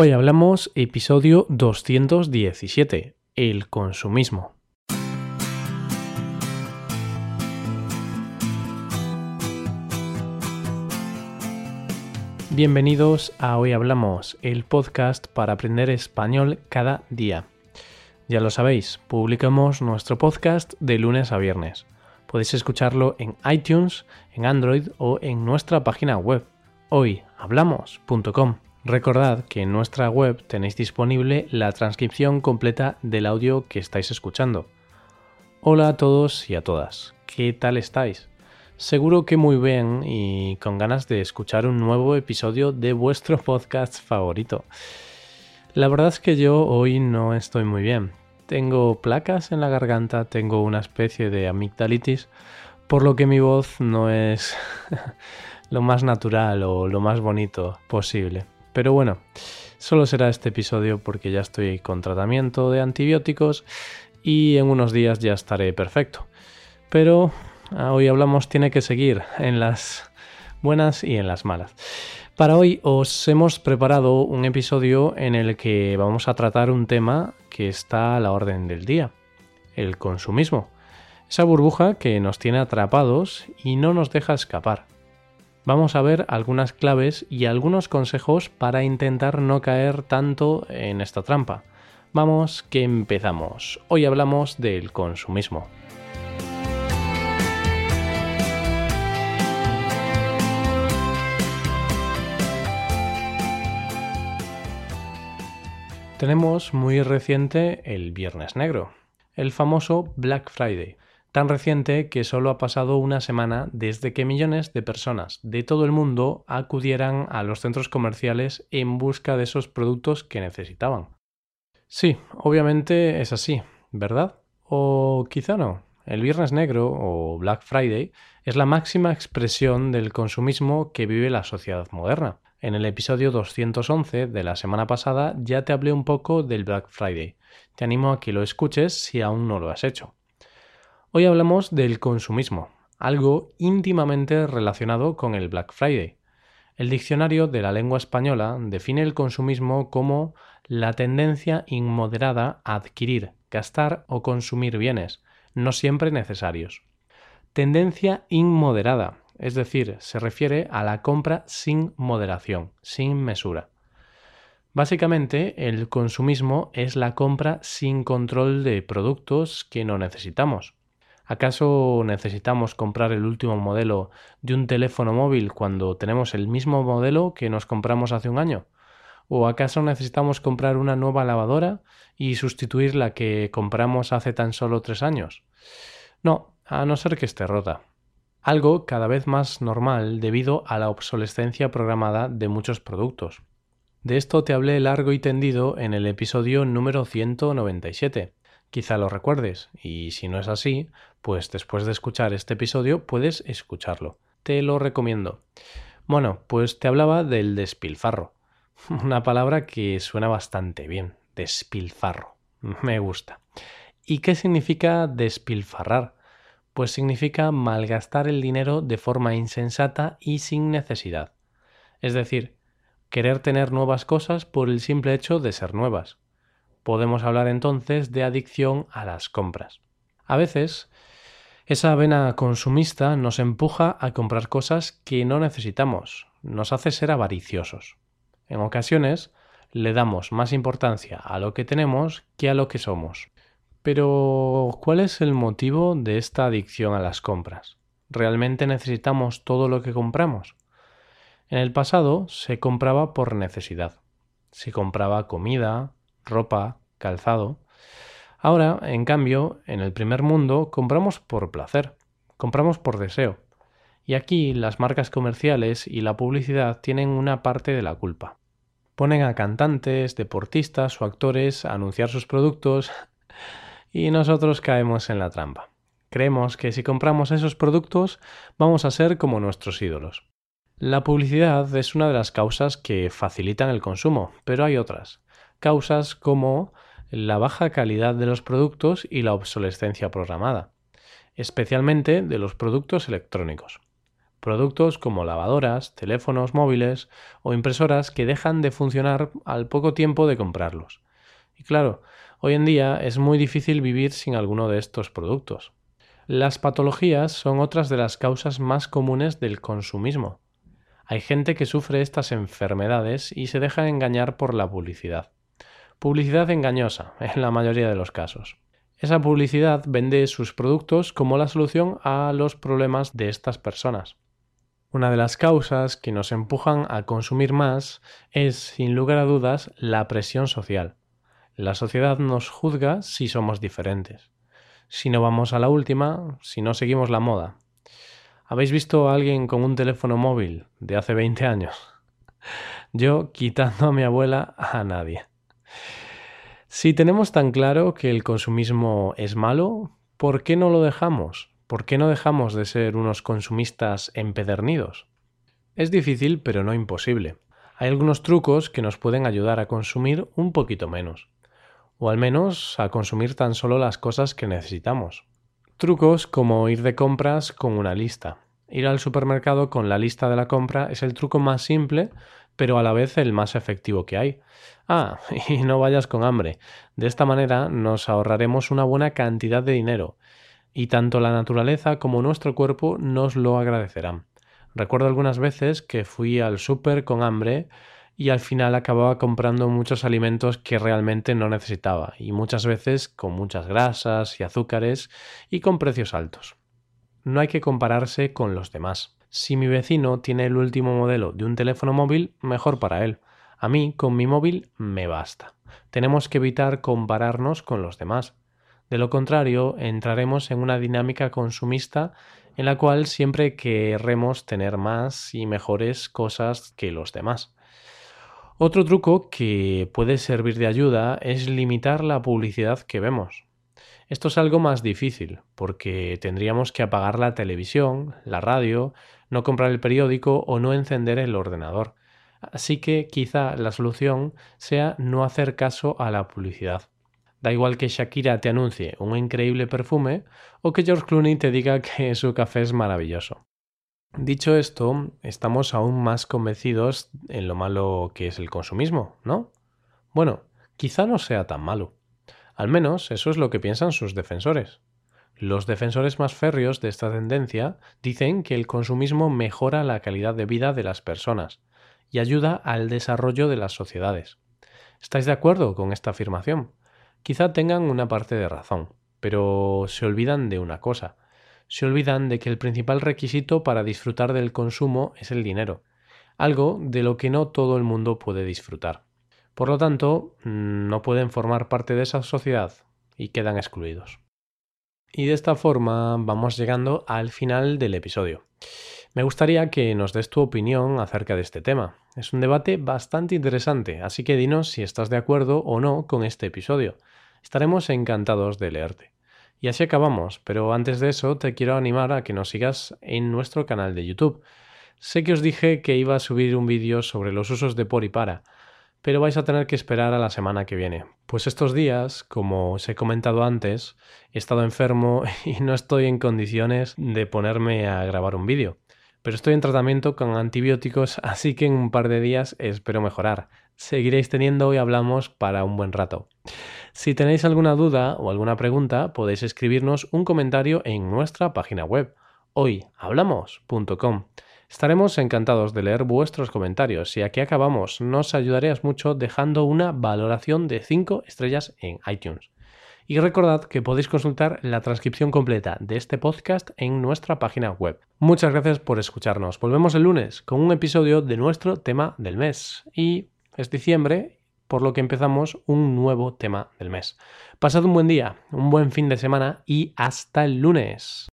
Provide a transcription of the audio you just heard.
Hoy hablamos episodio 217, el consumismo. Bienvenidos a Hoy Hablamos, el podcast para aprender español cada día. Ya lo sabéis, publicamos nuestro podcast de lunes a viernes. Podéis escucharlo en iTunes, en Android o en nuestra página web hoyhablamos.com. Recordad que en nuestra web tenéis disponible la transcripción completa del audio que estáis escuchando. Hola a todos y a todas, ¿qué tal estáis? Seguro que muy bien y con ganas de escuchar un nuevo episodio de vuestro podcast favorito. La verdad es que yo hoy no estoy muy bien. Tengo placas en la garganta, tengo una especie de amigdalitis, por lo que mi voz no es lo más natural o lo más bonito posible. Pero bueno, solo será este episodio porque ya estoy con tratamiento de antibióticos y en unos días ya estaré perfecto. Pero ah, hoy hablamos tiene que seguir en las buenas y en las malas. Para hoy os hemos preparado un episodio en el que vamos a tratar un tema que está a la orden del día, el consumismo. Esa burbuja que nos tiene atrapados y no nos deja escapar vamos a ver algunas claves y algunos consejos para intentar no caer tanto en esta trampa. Vamos, que empezamos. Hoy hablamos del consumismo. Tenemos muy reciente el Viernes Negro, el famoso Black Friday tan reciente que solo ha pasado una semana desde que millones de personas de todo el mundo acudieran a los centros comerciales en busca de esos productos que necesitaban. Sí, obviamente es así, ¿verdad? O quizá no. El Viernes Negro o Black Friday es la máxima expresión del consumismo que vive la sociedad moderna. En el episodio 211 de la semana pasada ya te hablé un poco del Black Friday. Te animo a que lo escuches si aún no lo has hecho. Hoy hablamos del consumismo, algo íntimamente relacionado con el Black Friday. El diccionario de la lengua española define el consumismo como la tendencia inmoderada a adquirir, gastar o consumir bienes, no siempre necesarios. Tendencia inmoderada, es decir, se refiere a la compra sin moderación, sin mesura. Básicamente, el consumismo es la compra sin control de productos que no necesitamos. ¿Acaso necesitamos comprar el último modelo de un teléfono móvil cuando tenemos el mismo modelo que nos compramos hace un año? ¿O acaso necesitamos comprar una nueva lavadora y sustituir la que compramos hace tan solo tres años? No, a no ser que esté rota. Algo cada vez más normal debido a la obsolescencia programada de muchos productos. De esto te hablé largo y tendido en el episodio número 197 quizá lo recuerdes y si no es así, pues después de escuchar este episodio puedes escucharlo. Te lo recomiendo. Bueno, pues te hablaba del despilfarro. Una palabra que suena bastante bien. Despilfarro. Me gusta. ¿Y qué significa despilfarrar? Pues significa malgastar el dinero de forma insensata y sin necesidad. Es decir, querer tener nuevas cosas por el simple hecho de ser nuevas. Podemos hablar entonces de adicción a las compras. A veces, esa vena consumista nos empuja a comprar cosas que no necesitamos, nos hace ser avariciosos. En ocasiones, le damos más importancia a lo que tenemos que a lo que somos. Pero, ¿cuál es el motivo de esta adicción a las compras? ¿Realmente necesitamos todo lo que compramos? En el pasado se compraba por necesidad. Se compraba comida, ropa, calzado. Ahora, en cambio, en el primer mundo compramos por placer, compramos por deseo. Y aquí las marcas comerciales y la publicidad tienen una parte de la culpa. Ponen a cantantes, deportistas o actores a anunciar sus productos y nosotros caemos en la trampa. Creemos que si compramos esos productos vamos a ser como nuestros ídolos. La publicidad es una de las causas que facilitan el consumo, pero hay otras causas como la baja calidad de los productos y la obsolescencia programada, especialmente de los productos electrónicos. Productos como lavadoras, teléfonos móviles o impresoras que dejan de funcionar al poco tiempo de comprarlos. Y claro, hoy en día es muy difícil vivir sin alguno de estos productos. Las patologías son otras de las causas más comunes del consumismo. Hay gente que sufre estas enfermedades y se deja engañar por la publicidad. Publicidad engañosa, en la mayoría de los casos. Esa publicidad vende sus productos como la solución a los problemas de estas personas. Una de las causas que nos empujan a consumir más es, sin lugar a dudas, la presión social. La sociedad nos juzga si somos diferentes, si no vamos a la última, si no seguimos la moda. ¿Habéis visto a alguien con un teléfono móvil de hace 20 años? Yo, quitando a mi abuela, a nadie. Si tenemos tan claro que el consumismo es malo, ¿por qué no lo dejamos? ¿Por qué no dejamos de ser unos consumistas empedernidos? Es difícil, pero no imposible. Hay algunos trucos que nos pueden ayudar a consumir un poquito menos, o al menos a consumir tan solo las cosas que necesitamos. Trucos como ir de compras con una lista. Ir al supermercado con la lista de la compra es el truco más simple, pero a la vez el más efectivo que hay. Ah, y no vayas con hambre. De esta manera nos ahorraremos una buena cantidad de dinero y tanto la naturaleza como nuestro cuerpo nos lo agradecerán. Recuerdo algunas veces que fui al súper con hambre y al final acababa comprando muchos alimentos que realmente no necesitaba y muchas veces con muchas grasas y azúcares y con precios altos. No hay que compararse con los demás. Si mi vecino tiene el último modelo de un teléfono móvil, mejor para él. A mí, con mi móvil, me basta. Tenemos que evitar compararnos con los demás. De lo contrario, entraremos en una dinámica consumista en la cual siempre querremos tener más y mejores cosas que los demás. Otro truco que puede servir de ayuda es limitar la publicidad que vemos. Esto es algo más difícil, porque tendríamos que apagar la televisión, la radio, no comprar el periódico o no encender el ordenador. Así que quizá la solución sea no hacer caso a la publicidad. Da igual que Shakira te anuncie un increíble perfume o que George Clooney te diga que su café es maravilloso. Dicho esto, estamos aún más convencidos en lo malo que es el consumismo, ¿no? Bueno, quizá no sea tan malo. Al menos eso es lo que piensan sus defensores. Los defensores más férreos de esta tendencia dicen que el consumismo mejora la calidad de vida de las personas y ayuda al desarrollo de las sociedades. ¿Estáis de acuerdo con esta afirmación? Quizá tengan una parte de razón, pero se olvidan de una cosa. Se olvidan de que el principal requisito para disfrutar del consumo es el dinero, algo de lo que no todo el mundo puede disfrutar. Por lo tanto, no pueden formar parte de esa sociedad y quedan excluidos. Y de esta forma vamos llegando al final del episodio. Me gustaría que nos des tu opinión acerca de este tema. Es un debate bastante interesante, así que dinos si estás de acuerdo o no con este episodio. Estaremos encantados de leerte. Y así acabamos, pero antes de eso te quiero animar a que nos sigas en nuestro canal de YouTube. Sé que os dije que iba a subir un vídeo sobre los usos de por y para, pero vais a tener que esperar a la semana que viene. Pues estos días, como os he comentado antes, he estado enfermo y no estoy en condiciones de ponerme a grabar un vídeo. Pero estoy en tratamiento con antibióticos, así que en un par de días espero mejorar. Seguiréis teniendo y hablamos para un buen rato. Si tenéis alguna duda o alguna pregunta, podéis escribirnos un comentario en nuestra página web hoyhablamos.com. Estaremos encantados de leer vuestros comentarios y aquí acabamos. Nos ayudarías mucho dejando una valoración de 5 estrellas en iTunes. Y recordad que podéis consultar la transcripción completa de este podcast en nuestra página web. Muchas gracias por escucharnos. Volvemos el lunes con un episodio de nuestro tema del mes. Y es diciembre, por lo que empezamos un nuevo tema del mes. Pasad un buen día, un buen fin de semana y hasta el lunes.